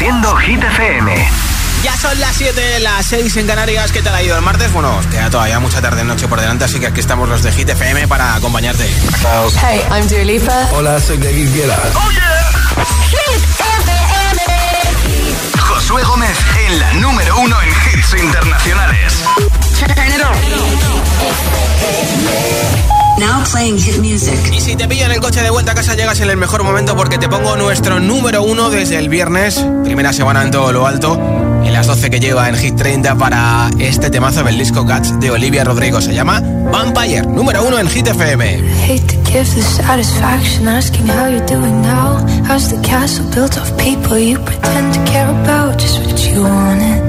Reproduciendo Hit FM. Ya son las 7, las 6 en Canarias. ¿Qué tal ha ido el martes? Bueno, queda todavía mucha tarde noche por delante, así que aquí estamos los de Hit FM para acompañarte. Hey, I'm Dua Lipa. Hola, soy David Guetta. ¡Oh, yeah! Hit FM. Josué Gómez en la número uno en hits internacionales. Now playing hit music. Y si te pillan el coche de vuelta a casa, llegas en el mejor momento porque te pongo nuestro número uno desde el viernes, primera semana en todo lo alto, en las 12 que lleva en Hit 30 para este temazo del disco Cats de Olivia Rodrigo. Se llama Vampire, número uno en Hit FM. Hate to give the satisfaction asking how you're doing now. How's the castle built of people you pretend to care about? Just what you wanted.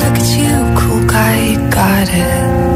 Look at you, cool guy, you got it.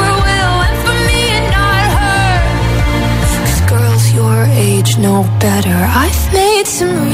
age know better. I've made some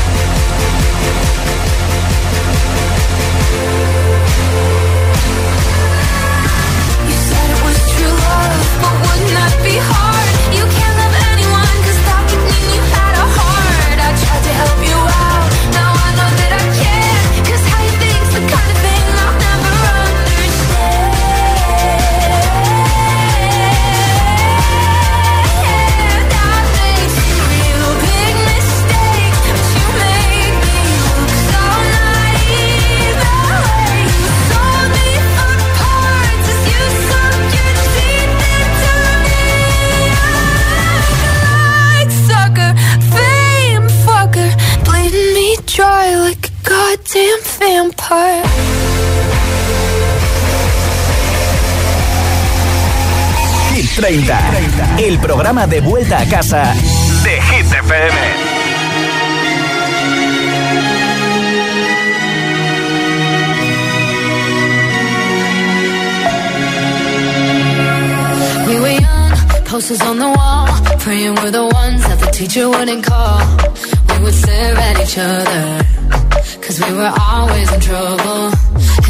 30, el programa de vuelta a casa de Hit FM. We were young, posters on the wall, praying we're the ones that the teacher wouldn't call. We would stare at each other, cause we were always in trouble.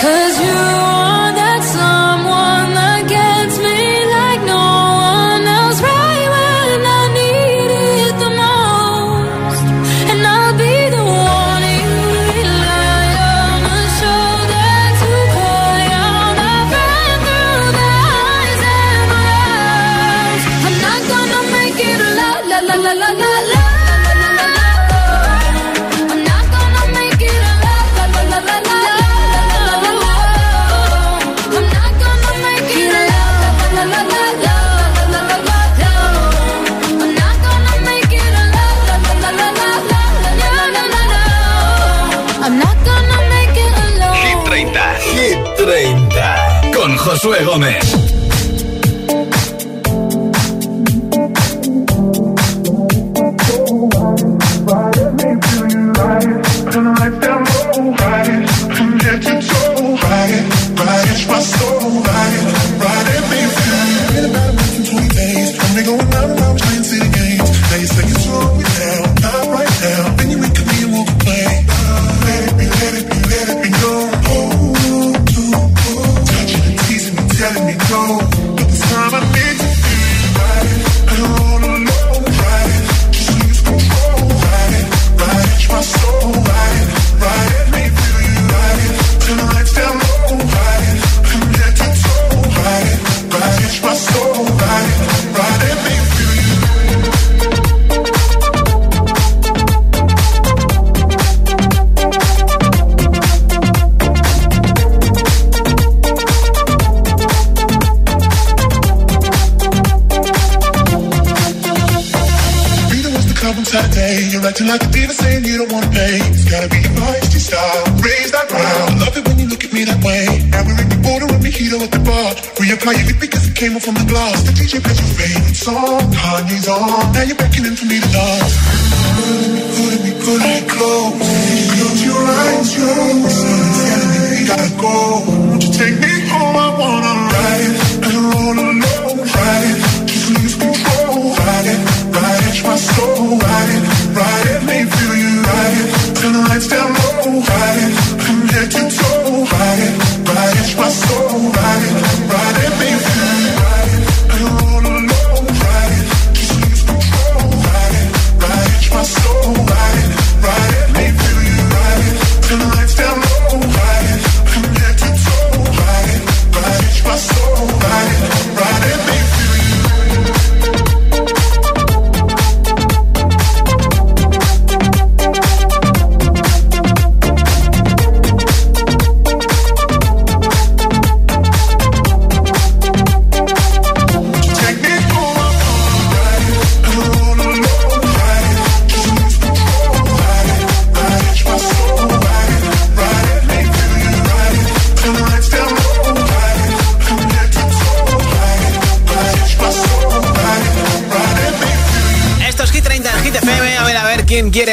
Cause you Man. came up from the glass. The DJ plays your favorite song. Kanye's on. Now you're beckoning for me to dance. Pulling me, pulling me, close. Close your eyes, your sun's me we gotta go. Won't you take me home? I wanna ride and roll alone. Ride it, just lose control. Ride it, ride it, my soul. Ride it, ride it, make feel you ride it. Turn the lights down low.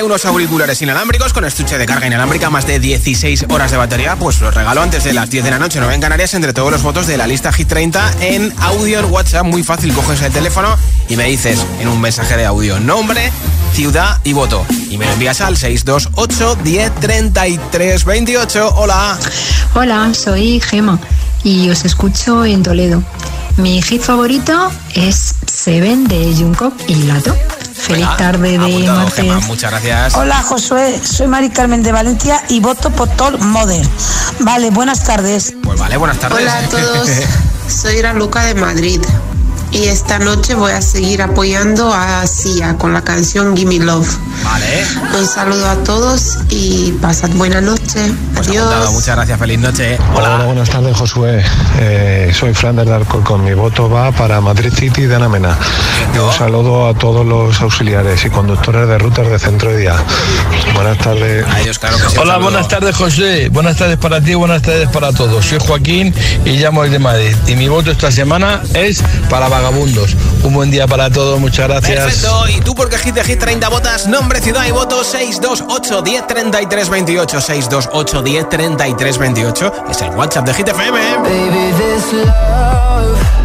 Unos auriculares inalámbricos con estuche de carga inalámbrica, más de 16 horas de batería, pues los regalo antes de las 10 de la noche, no en Canarias, entre todos los votos de la lista Hit 30 en audio en WhatsApp. Muy fácil, coges el teléfono y me dices en un mensaje de audio nombre, ciudad y voto. Y me lo envías al 628 10 28. Hola. Hola, soy Gema y os escucho en Toledo. Mi hit favorito es Seven de Jungkook y Lato. Feliz tarde de martes. muchas gracias. Hola Josué, soy Mari Carmen de Valencia y voto por Top Modern. Vale, buenas tardes. Pues vale, buenas tardes. Hola a todos, soy Luca de Madrid. Y esta noche voy a seguir apoyando a Sia con la canción Gimme Love. Vale. Un saludo a todos y pasad buena noche. Pues Adiós. Muchas gracias, feliz noche. Hola, buenas tardes, Josué. Eh, soy Fran del Con Mi voto va para Madrid City de Anamena. un saludo a todos los auxiliares y conductores de rutas de centro de día. Buenas tardes. Hola, buenas tardes, José. Buenas tardes para ti, buenas tardes para todos. Soy Joaquín y llamo de Madrid. Y mi voto esta semana es para vagabundos. Un buen día para todos, muchas gracias. Perfecto, y tú porque Hit de Hit 30 botas, nombre, ciudad y voto 628 10 33 28 628 10 33 28 es el WhatsApp de Hit FM. Baby, this love,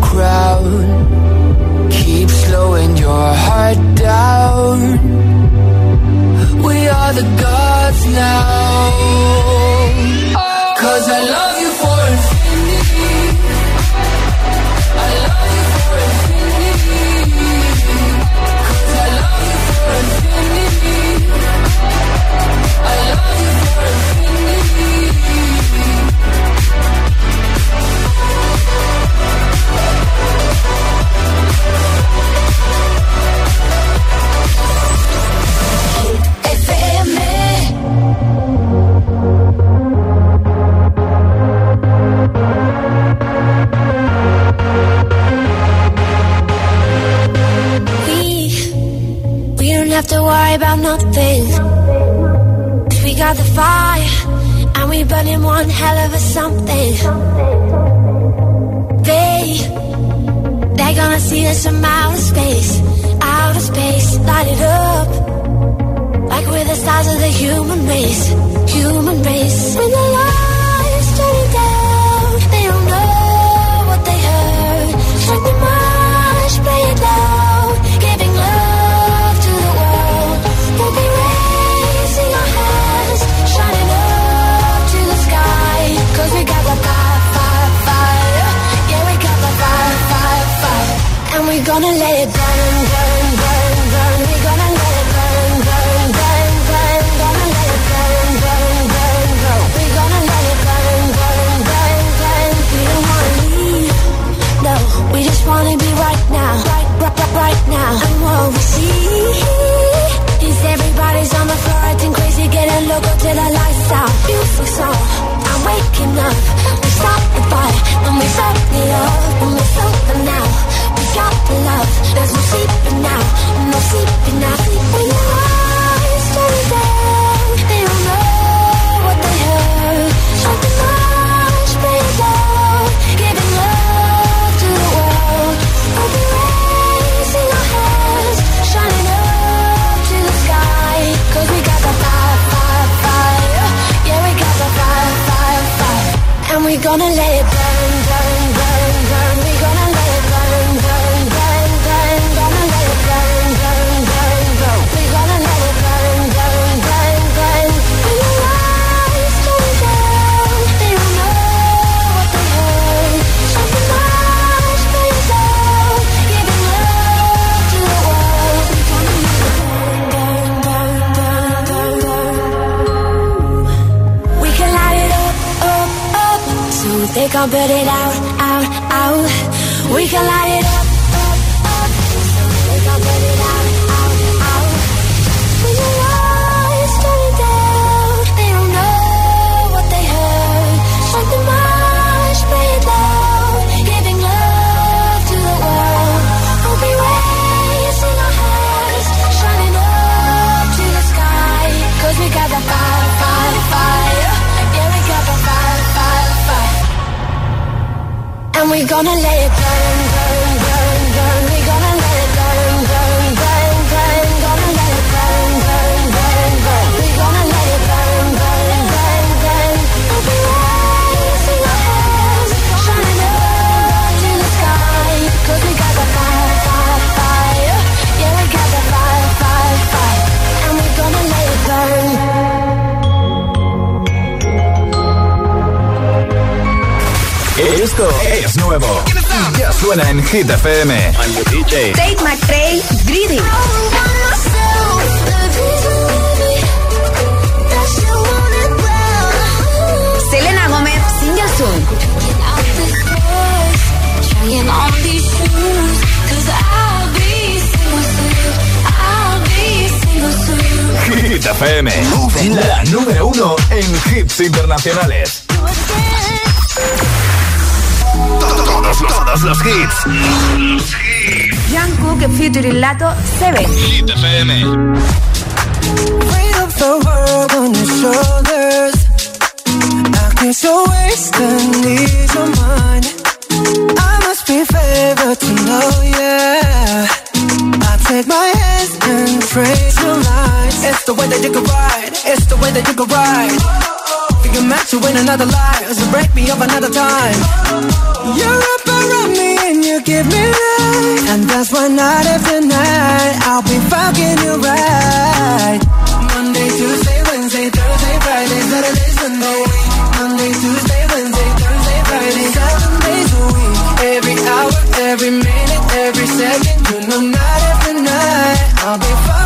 cry. window, go till the lights out. Beautiful song, I'm waking up. We stop the fire when we break the up. When we're sober now, we got the love. There's no sleeping now, no sleeping now. Sleeping now. wanna let it can put it out, out, out. We can light it we gonna lay it down. Es nuevo. Ya suena en Hit FM. I'm. Tate McRae, Greedy. Selena Gómez, Single Soon. Hit FM, la número uno en hits internacionales. Todos los, todos los hits. Jungkook featuring Lato se ve. Hit FM. Weight of the world on your shoulders. I guess you're wasting needs your mind. I must be favored to know, yeah. I take my hands and trace your lines. It's the way that you can ride. It's the way that you can ride. Think I'm meant to win another life, so break me up another time. You're up around me and you give me life, and that's why night after night I'll be fucking you right. Monday, Tuesday, Wednesday, Thursday, Friday, Saturday, Sunday. Monday, Tuesday, Wednesday, Thursday, Friday, seven days a week. Every hour, every minute, every second, you know night after night I'll be fucking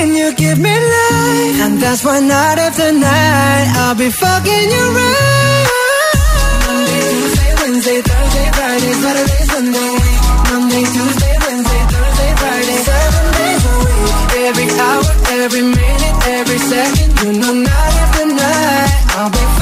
and you give me life. And that's why night after night I'll be fucking you right. Wednesday, Thursday, Friday, Saturday, Sunday. Monday, Tuesday, Wednesday, Thursday, Friday, seven days a week. Every hour, every minute, every second, you know night after night I'll be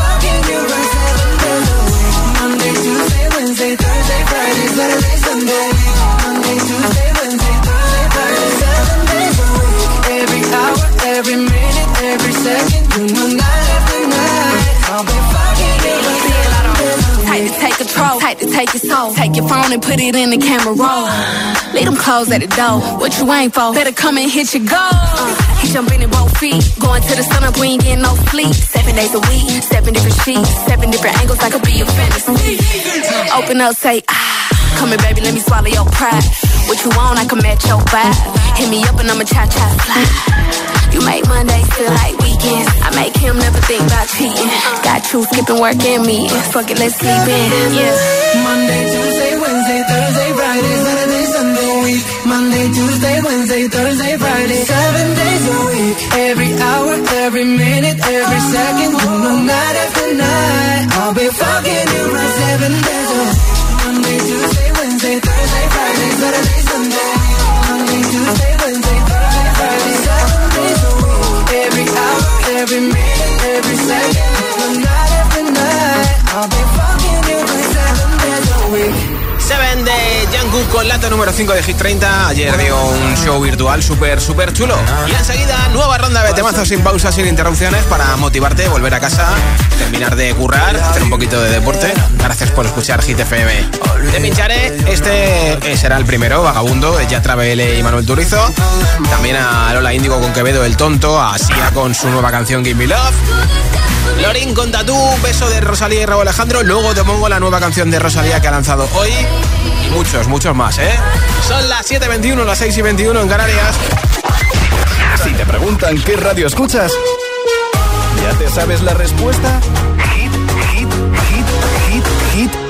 tight to take your soul. Take your phone and put it in the camera roll. Leave them clothes at the door. What you ain't for? Better come and hit your goal. Jumping in both feet. Going to the sun up, we ain't getting no sleep. Seven days a week, seven different sheets, seven different angles. I could be a fantasy. Open up, say ah. Come here, baby, let me swallow your pride. What you want, I can match your vibe. Hit me up and I'ma cha cha fly. You make Mondays feel like weekends. I make him never think about cheating. Got you skipping work and me. Fuck it, let's sleep in. Yeah. Monday, Tuesday, Wednesday, Thursday, Friday, Saturday, Sunday, week. Monday, Tuesday, Wednesday, Thursday, Friday, seven days. Every hour, every minute, every second, know, night after night, I'll be fucking you right seven days a. Monday, Tuesday, Wednesday, Thursday, Friday, Saturday, con lata número 5 de Hit 30. Ayer dio un show virtual súper, súper chulo. Y enseguida, nueva ronda de temazos sin pausas, sin interrupciones para motivarte, volver a casa, terminar de currar, hacer un poquito de deporte. Gracias por escuchar Hit FM. Te pincharé, este eh, será el primero, Vagabundo, de Yatra BL y Manuel Turizo. También a Lola Índigo con Quevedo el Tonto, a Sia con su nueva canción Give Me Love. Lorin con Tatú, beso de Rosalía y Raúl Alejandro. Luego te pongo la nueva canción de Rosalía que ha lanzado hoy. Y muchos, muchos más, ¿eh? Son las 7.21, las 6 y 21 en Canarias. Si te preguntan qué radio escuchas, ¿ya te sabes la respuesta?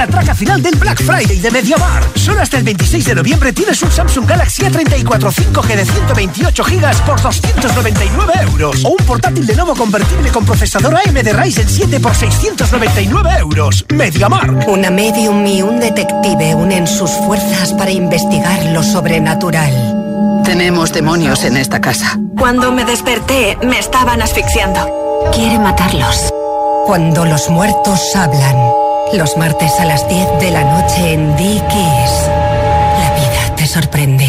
La traca final del Black Friday de MediaMar. Solo hasta el 26 de noviembre tienes un Samsung Galaxy A34 5G de 128 GB por 299 euros. O un portátil de nuevo convertible con procesador AMD Ryzen 7 por 699 euros. MediaMar. Una medium y un detective unen sus fuerzas para investigar lo sobrenatural. Tenemos demonios en esta casa. Cuando me desperté, me estaban asfixiando. Quiere matarlos. Cuando los muertos hablan. Los martes a las 10 de la noche en Dickies. La vida te sorprende.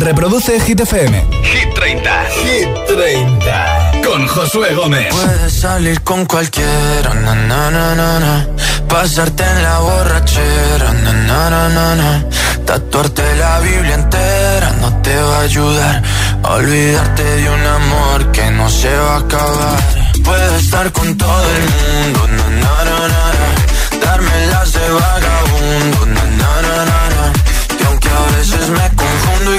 Reproduce Hit FM. Hit 30. Hit 30. Con Josué Gómez. Puedes salir con cualquiera, na, na, na, na, na. Pasarte en la borrachera, na, na, na, na, na. Tatuarte la Biblia entera no te va a ayudar. A olvidarte de un amor que no se va a acabar. Puedes estar con todo el mundo, na, na, na, na, na. Darme las de vagabundo, na, na, na, na, na. Y aunque a veces me confundo y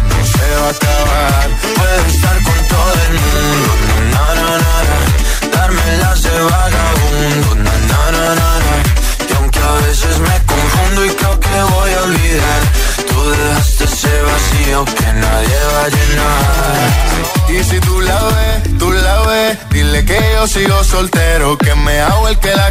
se va a acabar. Puedes estar con todo el mundo, na, na, na, na. De vagabundo, na, na, na, na. Y aunque a veces me confundo y creo que voy a olvidar, tú dejaste ese vacío que nadie va a llenar. Y si tú la ves, tú la ves, dile que yo sigo soltero, que me hago el que la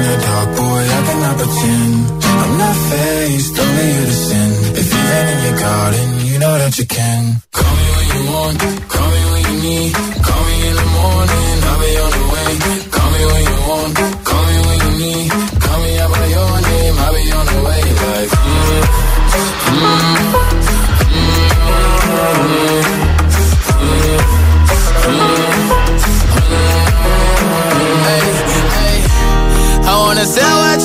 In dark, boy, I cannot pretend. I'm not faced, only you to sin. If you've been in your garden, you know that you can. Call me when you want, call me when you need. Call me in the morning, I'll be on the way.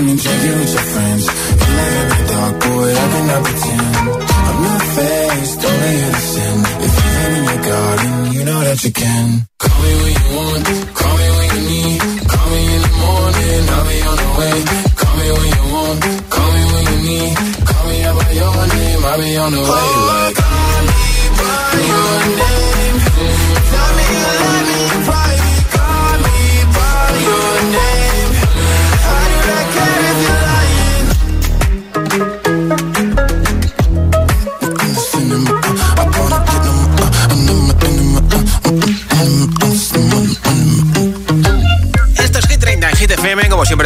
And drinking with your friends. You live in the dark, boy, I cannot pretend. I'm not faced, only innocent. If you're in your garden, you know that you can. Call me when you want, call me when you need. Call me in the morning, I'll be on the way. Call me when you want, call me when you need. Call me out by your name, I'll be on the way. Like, call me by your name. Tell me you love me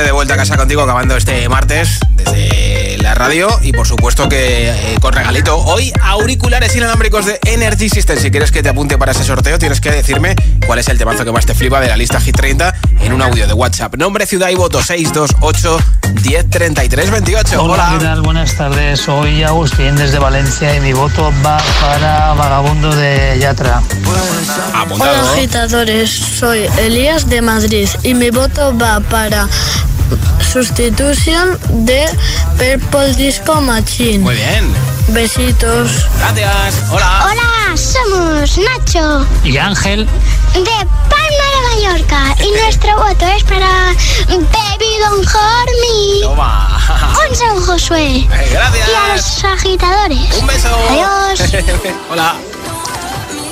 de vuelta a casa contigo acabando este martes desde la radio y por supuesto que eh, con regalito. Hoy auriculares inalámbricos de Energy System. Si quieres que te apunte para ese sorteo tienes que decirme cuál es el temazo que más te flipa de la lista Hit 30 en un audio de WhatsApp. Nombre, ciudad y voto 628 1033 28. Hola, ¿qué tal? Buenas tardes. Soy Agustín desde Valencia y mi voto va para Vagabundo de Yatra. Apuntado. Hola agitadores, soy Elías de Madrid y mi voto va para Substitution de Purple Disco Machine. Muy bien. Besitos. Gracias. Hola. Hola, somos Nacho Y Ángel. de Mallorca y nuestro voto es para Baby Don't Hurt Me. Toma. Un San Josué. Eh, gracias. Y a los agitadores. Un beso. Adiós. Hola.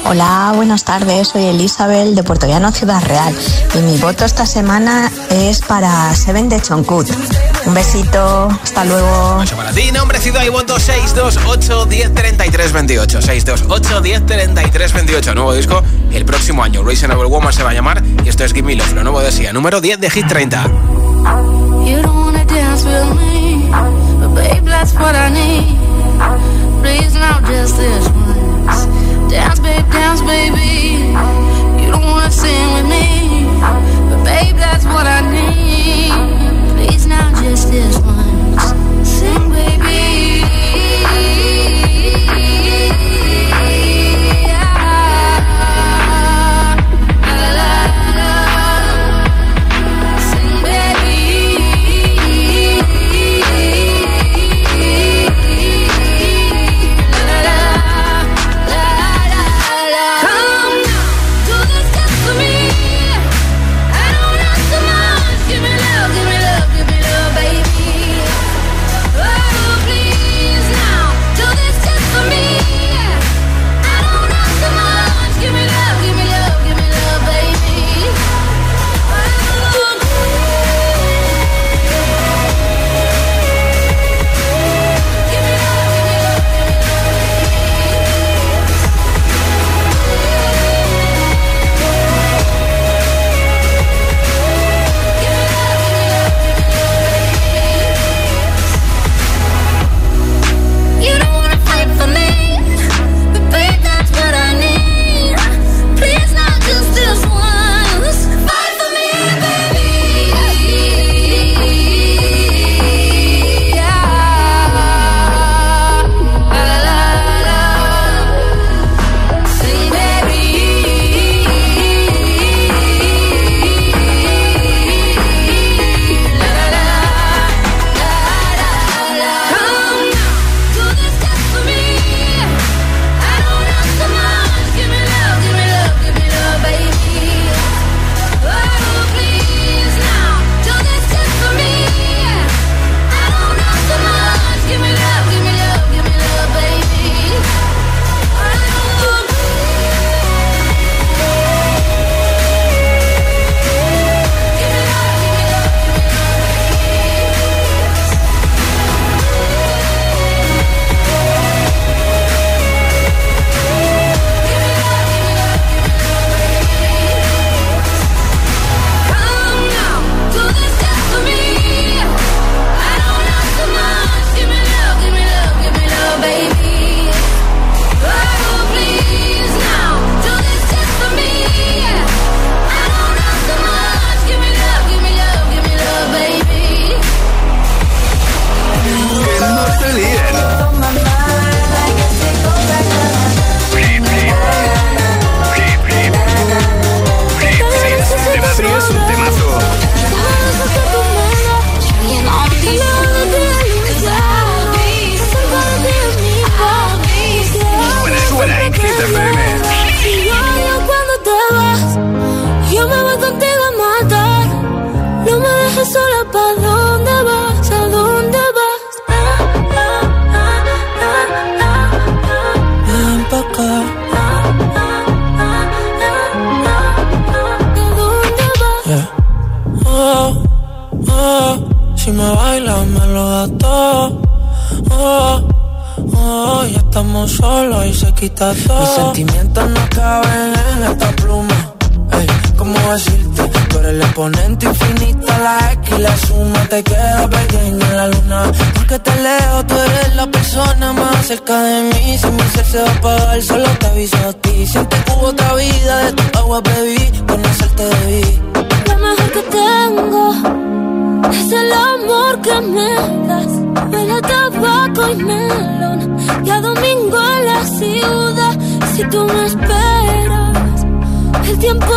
Hola, buenas tardes. Soy Elizabeth de Puerto Llano, Ciudad Real. Y mi voto esta semana es para Seven de Choncut. Un besito, hasta luego. Beso para ti, nombre, ciudad y voto 628 1033 28. 628 1033 28. Nuevo disco el próximo año. Reasonable Woman se va a llamar y esto es Give Me Love, lo nuevo de Sia. Número 10 de Hit 30. You don't wanna dance with me, but babe, that's what I need. Please now just this once. Dance, babe, dance, baby. You don't wanna sing with me, but babe, that's what I need. Now just this once. Sing, baby.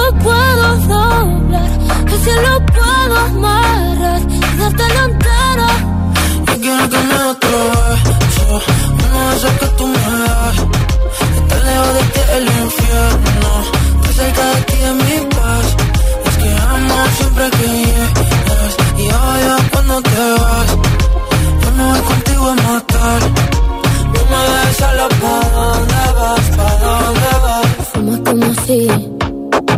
Tiempo puedo doblar. El cielo puedo amarrar y darte la entera. Yo quiero que me otro beso Uno de esos que tú me das Estar lejos de ti el infierno Estar cerca de ti es mi paz Es que amo siempre que llegas Y odio cuando te vas Yo me voy contigo a matar No me dejes solo ¿Pa' dónde vas? ¿Pa' dónde vas? Fumas como si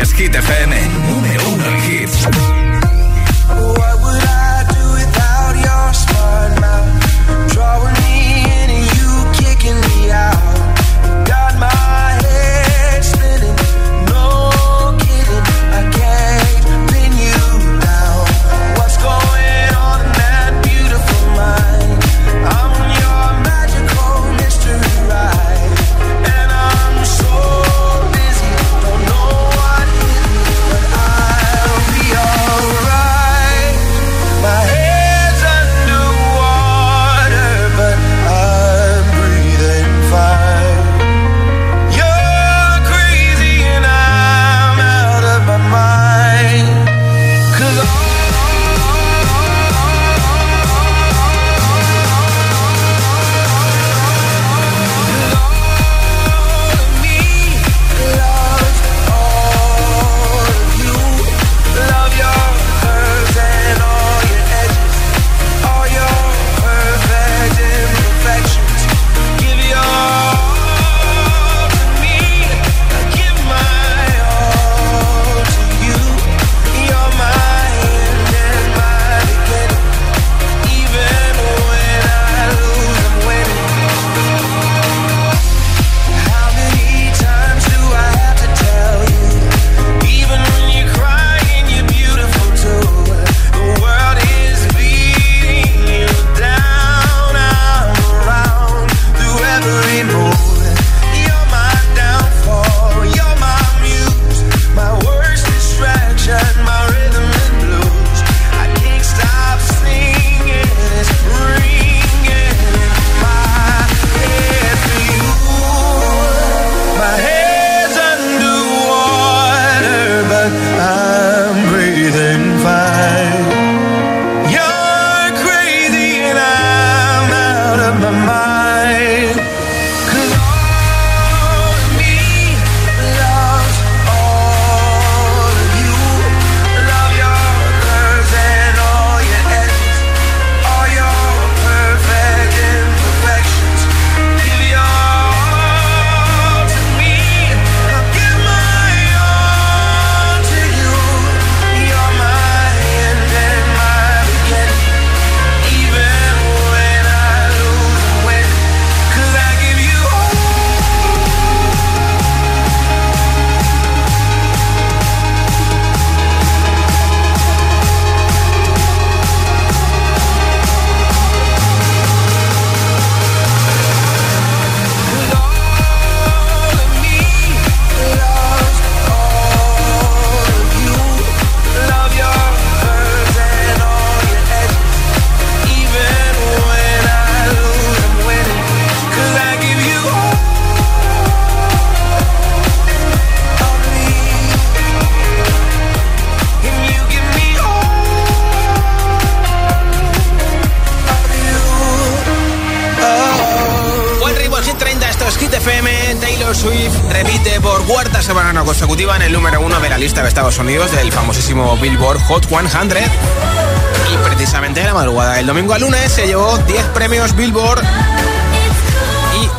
Es que. Hot 100. Y precisamente en la madrugada del domingo al lunes se llevó 10 premios Billboard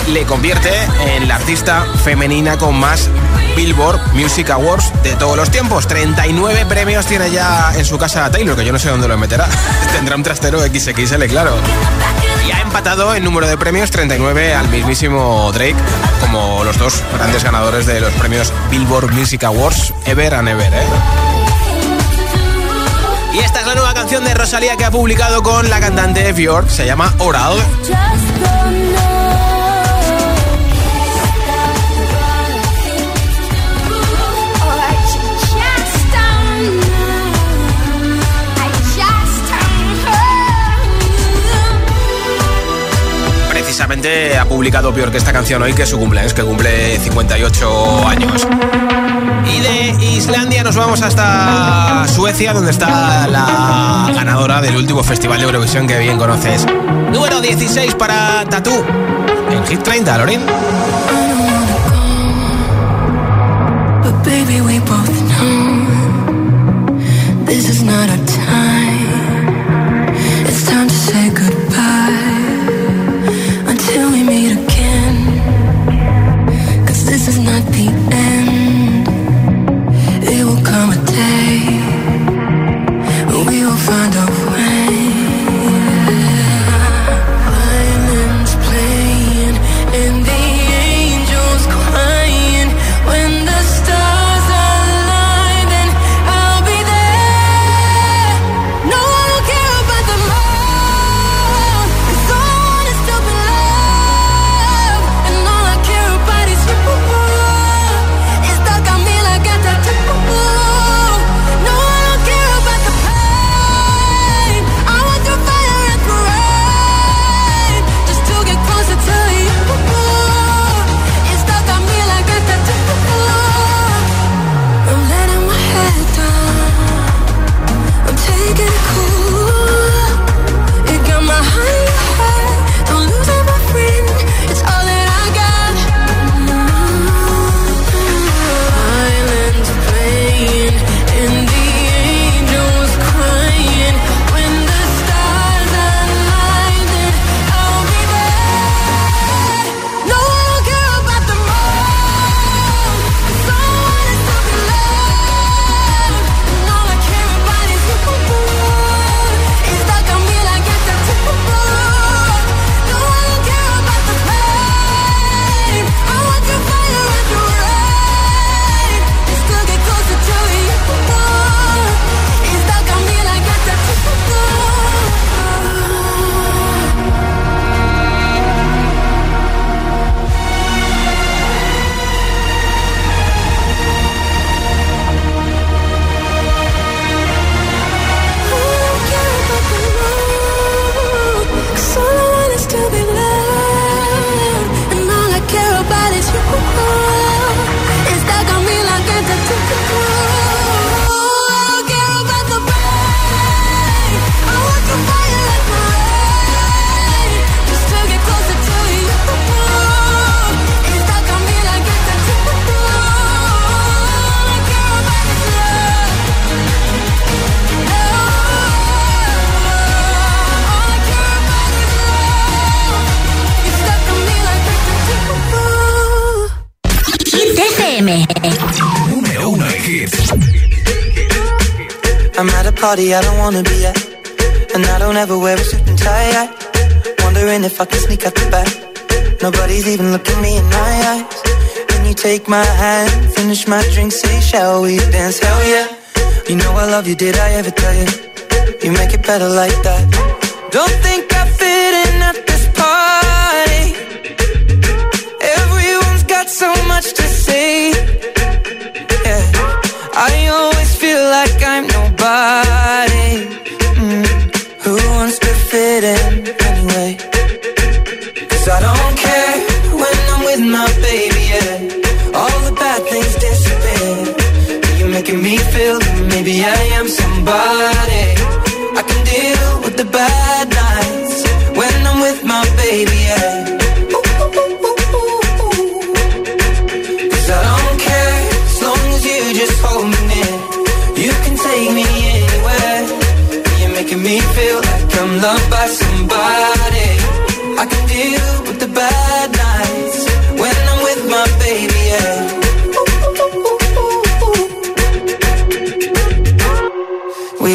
y le convierte en la artista femenina con más Billboard Music Awards de todos los tiempos. 39 premios tiene ya en su casa Taylor, que yo no sé dónde lo meterá. Tendrá un trastero XXL, claro. Y ha empatado en número de premios 39 al mismísimo Drake, como los dos grandes ganadores de los premios Billboard Music Awards Ever and Ever. ¿eh? Y esta es la nueva canción de Rosalía que ha publicado con la cantante Björk, se llama Oral. Precisamente ha publicado Björk esta canción hoy que es su cumpleaños, que cumple 58 años. Y de Islandia nos vamos hasta Suecia, donde está la ganadora del último festival de Eurovisión que bien conoces. Número 16 para Tatú. En Hit 30, Lorin. Take my hand, finish my drink, say, shall we dance? Hell yeah. You know I love you, did I ever tell you? You make it better like that. Don't think I fit in at this party. Everyone's got so much to say. Yeah. I always feel like I'm nobody. Mm. Who wants to fit in body. I can deal with the bad nights when I'm with my baby. Yeah. making me feel like I'm loved by somebody. I can deal with the bad.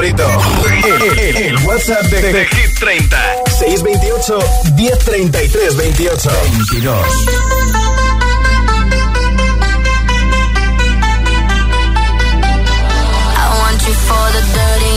favorito. El, el- el WhatsApp de, de Hit 30. 628 1033 28. 22. I want you for the dirty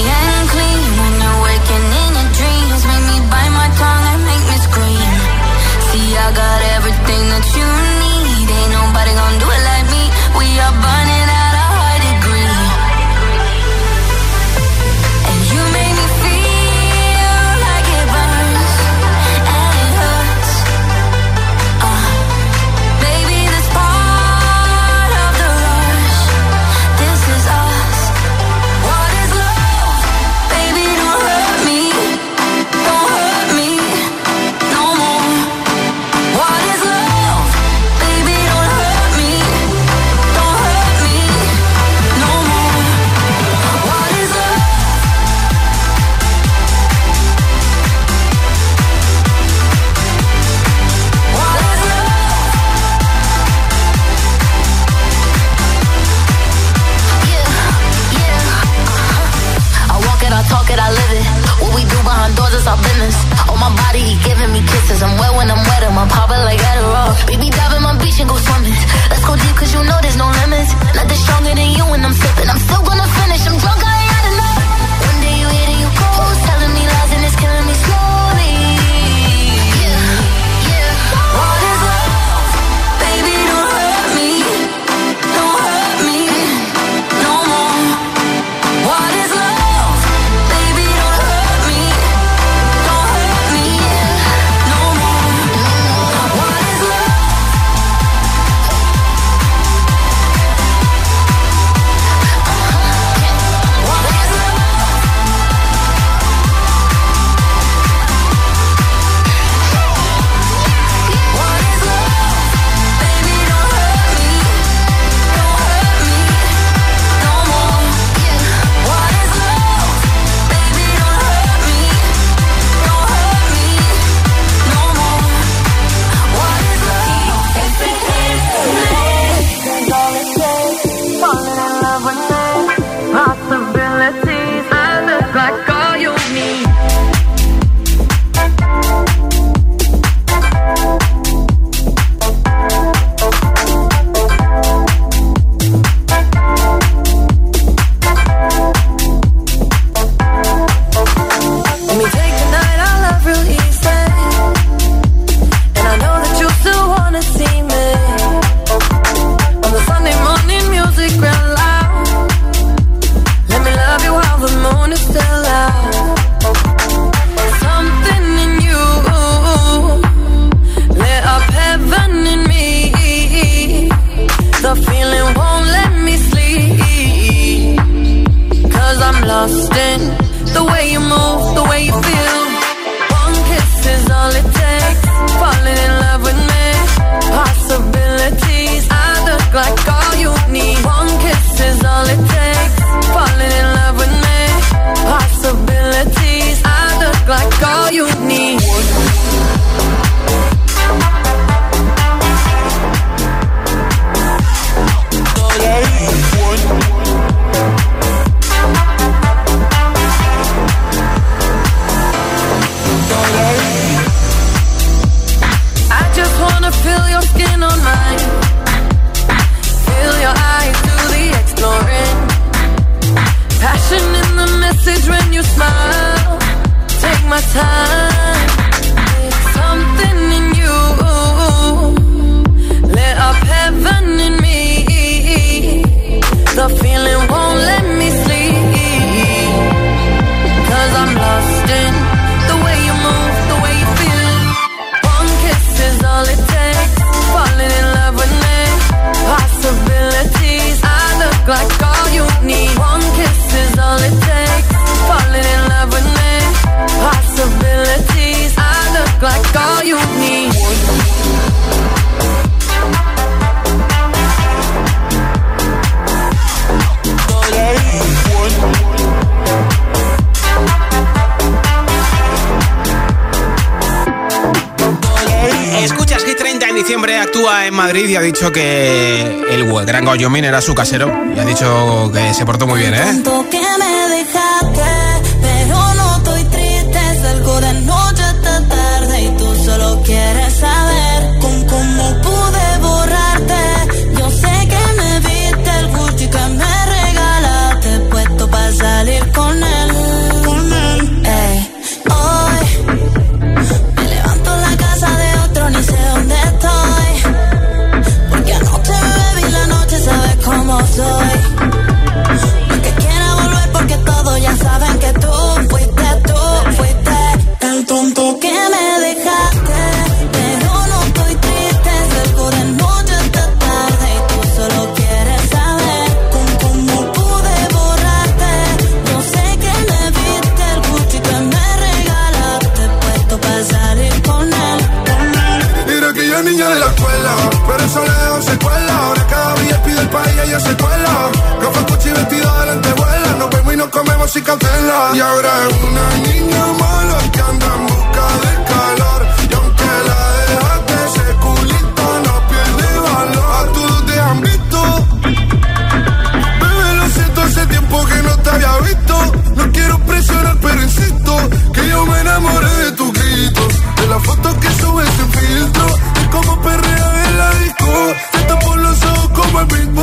Madrid y ha dicho que el gran Goyomin era su casero y ha dicho que se portó muy bien, ¿eh? Y ella se cuela. Ropa Gucci vestido de lentejuela. Nos vemos y nos comemos sin cautela. Y ahora es una niña mala que anda en busca de calor. Y aunque la dejaste, ese culito no pierde valor. A todos te han visto. Bebé, lo siento, hace tiempo que no te había visto. No quiero presionar, pero insisto que yo me enamoré de tu grito. De la foto que subes sin filtro. De cómo perrea en la disco. Te tapo los ojos como el beatbox.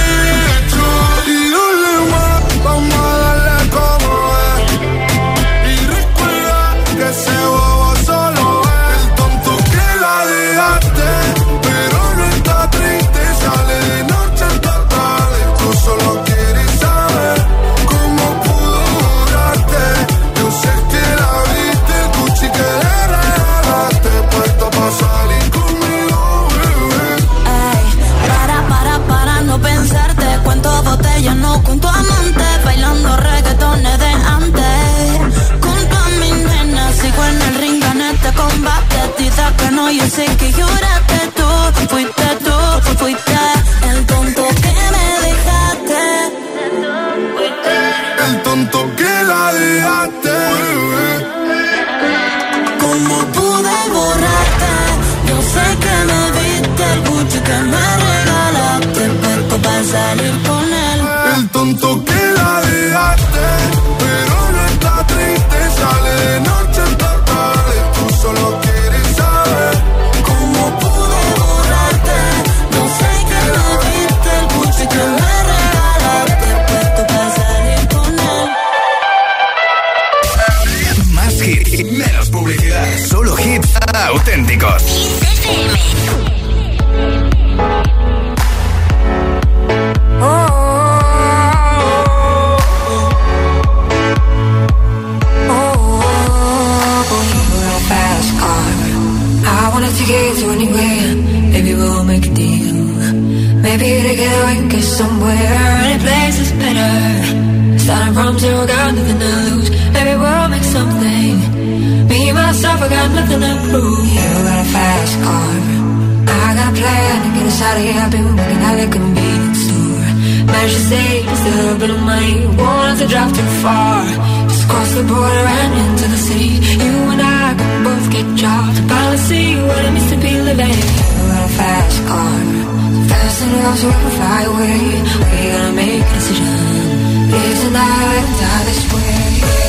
You to. Maybe we'll make a deal. Maybe together we can get somewhere. Any place is better. Starting from zero, got nothing to lose. Maybe we'll make something. Me and myself, I got nothing to prove. You got a fast car. I got a plan to get us out of here. I've been working at a convenience store. Managed to save just a little bit of money. Won't have to drive too far. Just cross the border and into the city. You and I both get jobs. See what it means to be living. Got a fast car. Fast enough so we can fly away. We gotta make a decision. Live tonight die this way.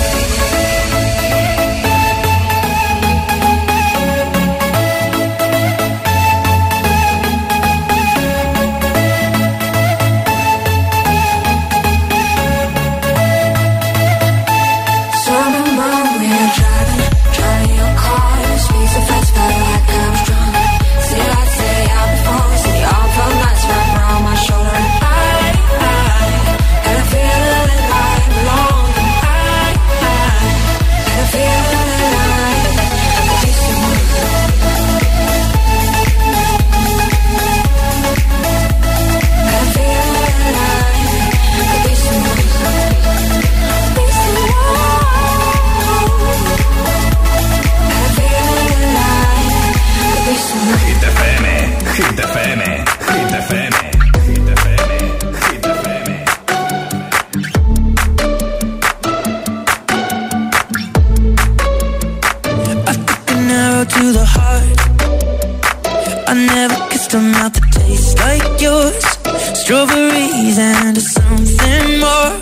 something more.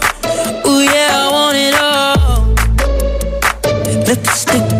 Oh yeah, I want it all. Lipstick.